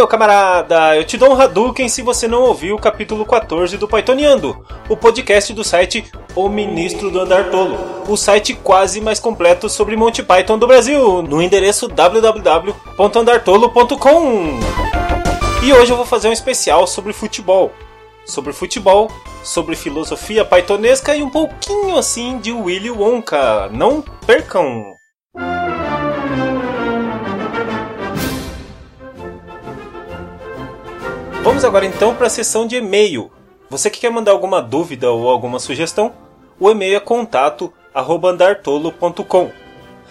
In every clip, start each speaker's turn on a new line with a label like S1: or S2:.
S1: meu camarada! Eu te dou um Hadouken se você não ouviu o capítulo 14 do Pythoniando, o podcast do site O Ministro do Andar Tolo, o site quase mais completo sobre Monty Python do Brasil, no endereço www.andartolo.com. E hoje eu vou fazer um especial sobre futebol. Sobre futebol, sobre filosofia pythonesca e um pouquinho assim de Willy Wonka. Não percam! Vamos agora então para a seção de e-mail. Você que quer mandar alguma dúvida ou alguma sugestão, o e-mail é contato@andartolo.com.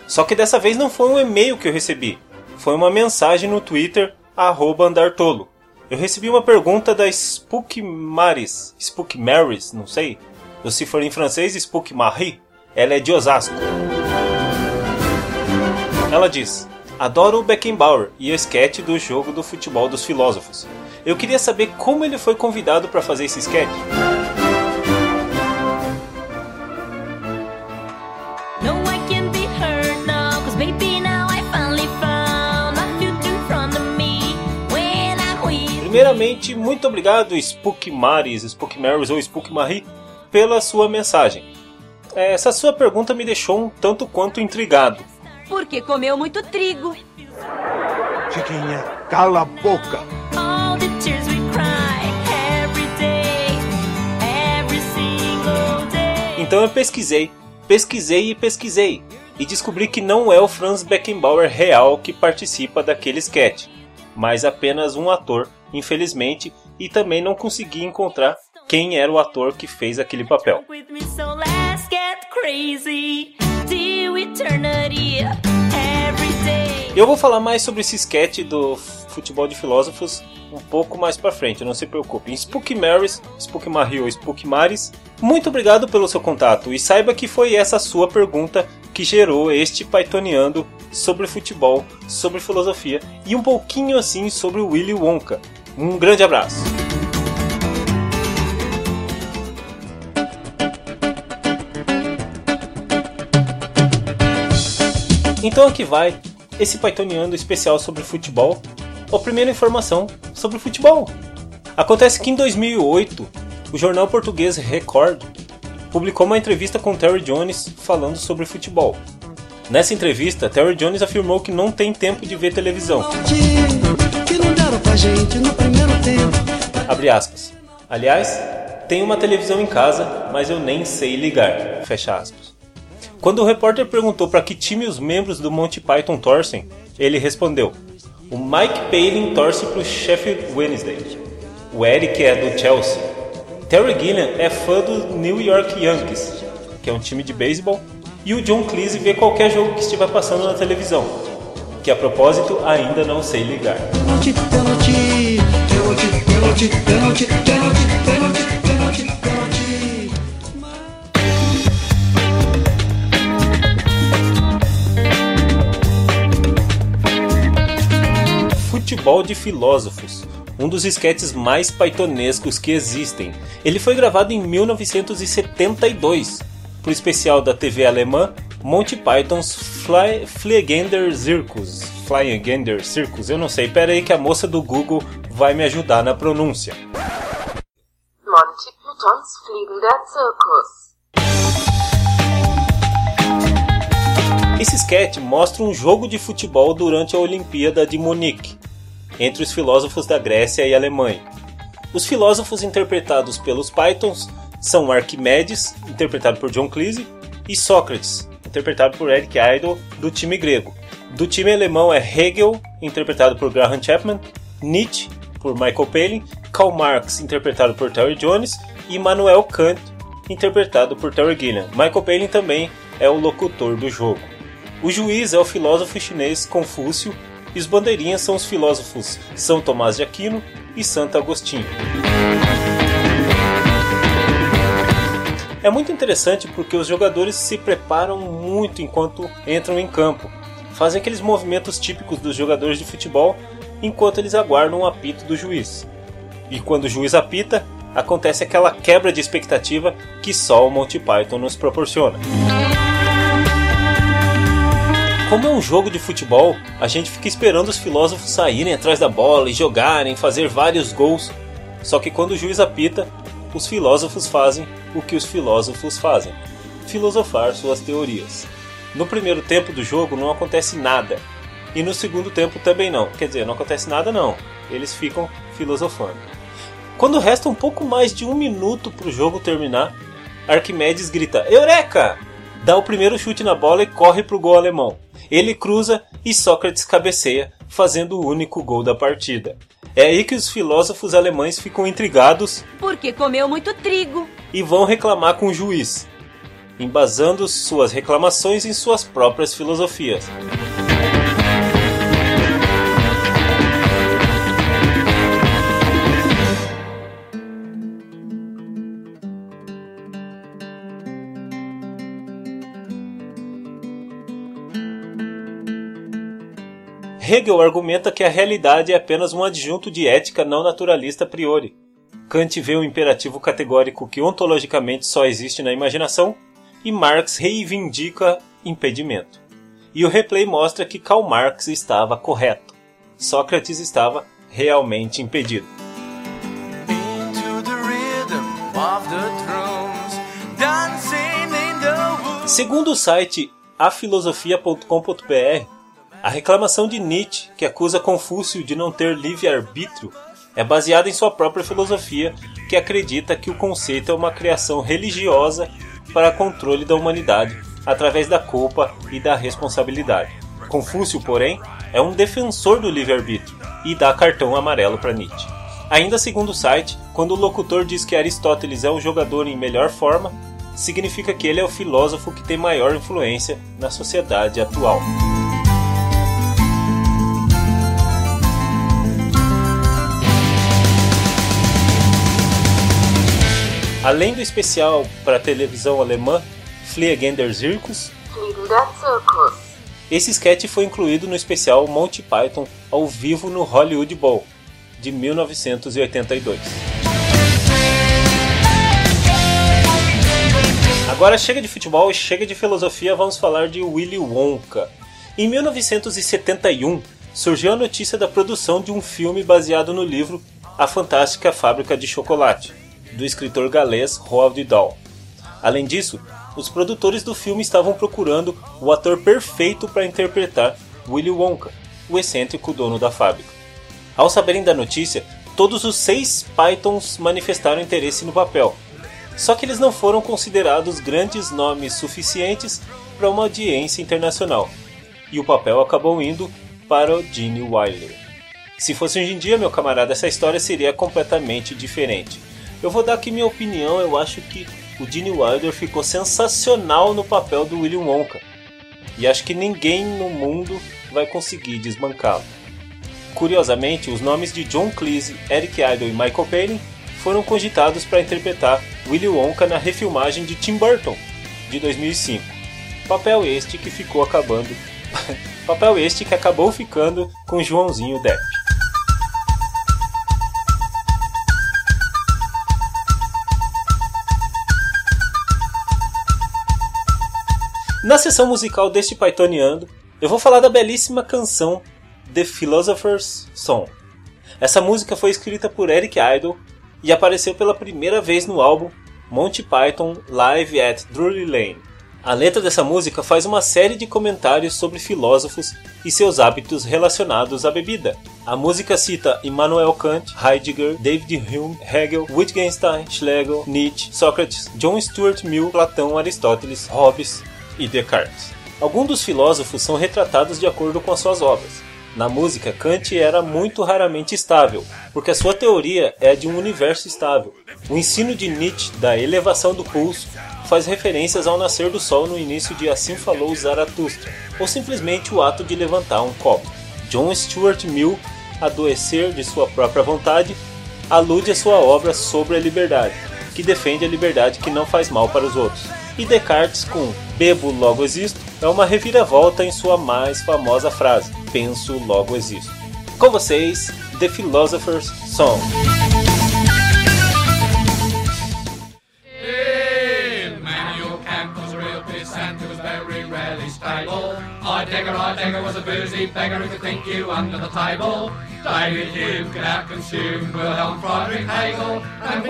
S1: Só que dessa vez não foi um e-mail que eu recebi, foi uma mensagem no Twitter @andartolo. Eu recebi uma pergunta da Spook Maris, Spook Maris, não sei. Ou se for em francês, Spook Marie. Ela é de Osasco. Ela diz: Adoro o Beckenbauer e o sketch do jogo do futebol dos filósofos. Eu queria saber como ele foi convidado para fazer esse sketch. Primeiramente, muito obrigado Spook Maris, Spook Maris ou Spook Marie pela sua mensagem. Essa sua pergunta me deixou um tanto quanto intrigado.
S2: Porque comeu muito trigo.
S3: Chiquinha, cala a boca!
S1: Então eu pesquisei, pesquisei e pesquisei e descobri que não é o Franz Beckenbauer real que participa daquele sketch, mas apenas um ator, infelizmente, e também não consegui encontrar quem era o ator que fez aquele papel. Eu vou falar mais sobre esse sketch do futebol de filósofos um pouco mais para frente, não se preocupe. Spook Marys, Spook Mario, Spook Maris, muito obrigado pelo seu contato e saiba que foi essa sua pergunta que gerou este Pythoniando sobre futebol, sobre filosofia e um pouquinho assim sobre Willy Wonka. Um grande abraço! Então aqui vai esse Pythoniando especial sobre futebol a primeira informação sobre futebol. Acontece que em 2008, o jornal português Record publicou uma entrevista com Terry Jones falando sobre futebol. Nessa entrevista, Terry Jones afirmou que não tem tempo de ver televisão. Abre aspas. Aliás, tenho uma televisão em casa, mas eu nem sei ligar. Fecha aspas. Quando o repórter perguntou para que time os membros do Monty Python torcem, ele respondeu: o Mike Palin torce para o Sheffield Wednesday. O Eric é do Chelsea. Terry Gilliam é fã do New York Yankees, que é um time de beisebol. E o John Cleese vê qualquer jogo que estiver passando na televisão, que a propósito ainda não sei ligar. Futebol de Filósofos, um dos esquetes mais paitonescos que existem. Ele foi gravado em 1972 para o especial da TV alemã Monty Python's Fly, Fliegender Circus. Fliegender Circus, eu não sei, pera aí que a moça do Google vai me ajudar na pronúncia.
S4: Monty Python's Fliegender Circus.
S1: Esse sketch mostra um jogo de futebol durante a Olimpíada de Munique entre os filósofos da Grécia e Alemanha. Os filósofos interpretados pelos Pythons são Arquimedes, interpretado por John Cleese, e Sócrates, interpretado por Eric Idle, do time grego. Do time alemão é Hegel, interpretado por Graham Chapman, Nietzsche, por Michael Palin, Karl Marx, interpretado por Terry Jones, e Immanuel Kant, interpretado por Terry Gilliam. Michael Palin também é o locutor do jogo. O juiz é o filósofo chinês Confúcio, e os bandeirinhas são os filósofos São Tomás de Aquino e Santo Agostinho. É muito interessante porque os jogadores se preparam muito enquanto entram em campo. Fazem aqueles movimentos típicos dos jogadores de futebol enquanto eles aguardam o apito do juiz. E quando o juiz apita, acontece aquela quebra de expectativa que só o Monty Python nos proporciona. Como é um jogo de futebol, a gente fica esperando os filósofos saírem atrás da bola e jogarem, fazer vários gols. Só que quando o juiz apita, os filósofos fazem o que os filósofos fazem: filosofar suas teorias. No primeiro tempo do jogo não acontece nada, e no segundo tempo também não. Quer dizer, não acontece nada não. Eles ficam filosofando. Quando resta um pouco mais de um minuto para o jogo terminar, Arquimedes grita: Eureka! Dá o primeiro chute na bola e corre para o gol alemão. Ele cruza e Sócrates cabeceia, fazendo o único gol da partida. É aí que os filósofos alemães ficam intrigados.
S2: Porque comeu muito trigo.
S1: E vão reclamar com o juiz, embasando suas reclamações em suas próprias filosofias. Hegel argumenta que a realidade é apenas um adjunto de ética não naturalista a priori. Kant vê o imperativo categórico que ontologicamente só existe na imaginação, e Marx reivindica impedimento. E o replay mostra que Karl Marx estava correto. Sócrates estava realmente impedido. Segundo o site afilosofia.com.br, a reclamação de Nietzsche, que acusa Confúcio de não ter livre-arbítrio, é baseada em sua própria filosofia, que acredita que o conceito é uma criação religiosa para controle da humanidade através da culpa e da responsabilidade. Confúcio, porém, é um defensor do livre-arbítrio e dá cartão amarelo para Nietzsche. Ainda segundo o site, quando o locutor diz que Aristóteles é o jogador em melhor forma, significa que ele é o filósofo que tem maior influência na sociedade atual. Além do especial para televisão alemã Fliegen der Circus, esse sketch foi incluído no especial Monty Python ao vivo no Hollywood Bowl de 1982. Agora chega de futebol e chega de filosofia, vamos falar de Willy Wonka. Em 1971 surgiu a notícia da produção de um filme baseado no livro A Fantástica Fábrica de Chocolate do escritor galês Roald Dahl. Além disso, os produtores do filme estavam procurando o ator perfeito para interpretar Willy Wonka, o excêntrico dono da fábrica. Ao saberem da notícia, todos os seis Pythons manifestaram interesse no papel, só que eles não foram considerados grandes nomes suficientes para uma audiência internacional, e o papel acabou indo para o Gene Wilder. Se fosse hoje em dia, meu camarada, essa história seria completamente diferente. Eu vou dar aqui minha opinião, eu acho que o Gene Wilder ficou sensacional no papel do William Wonka. E acho que ninguém no mundo vai conseguir desbancá-lo. Curiosamente, os nomes de John Cleese, Eric Idle e Michael Palin foram cogitados para interpretar Willy Wonka na refilmagem de Tim Burton, de 2005. Papel este que ficou acabando. papel este que acabou ficando com Joãozinho Depp. Na sessão musical deste Pythoniando, eu vou falar da belíssima canção The Philosopher's Song. Essa música foi escrita por Eric Idle e apareceu pela primeira vez no álbum Monty Python Live at Drury Lane. A letra dessa música faz uma série de comentários sobre filósofos e seus hábitos relacionados à bebida. A música cita Immanuel Kant, Heidegger, David Hume, Hegel, Wittgenstein, Schlegel, Nietzsche, Sócrates, John Stuart Mill, Platão, Aristóteles, Hobbes, e Descartes. Alguns dos filósofos são retratados de acordo com as suas obras. Na música, Kant era muito raramente estável, porque a sua teoria é de um universo estável. O ensino de Nietzsche da elevação do pulso faz referências ao nascer do sol no início de Assim Falou Zaratustra, ou simplesmente o ato de levantar um copo. John Stuart Mill, Adoecer de sua própria vontade, alude a sua obra sobre a liberdade, que defende a liberdade que não faz mal para os outros e Descartes com Bebo logo existo é uma reviravolta em sua mais famosa frase: Penso logo existo. Com vocês, The Philosopher's Song.
S5: Was a boozy beggar who could think you under the table. David Hume could Wilhelm Friedrich Hegel. And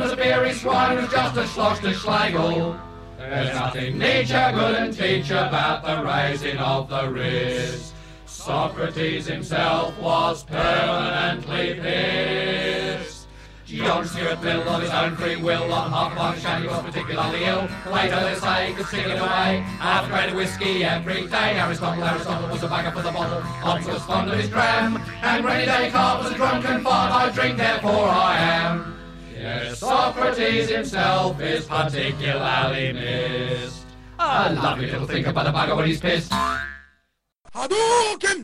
S5: was a beery swine just a schloss to Schlegel. There's nothing nature couldn't teach about the raising of the wrist. Socrates himself was permanently pissed. John Stuart Mill on his own free will on half one shanty was particularly ill. Later they say could stick it away. Half a crate of whiskey every day. Aristotle, Aristotle was a bagger for the bottle. Hobbes was fond of his dram. And Rennie Descartes was a drunken fart. I drink, therefore I am. Yes, Socrates himself is particularly missed. A lovely little thing about a bugger when he's pissed.
S3: Hadouken!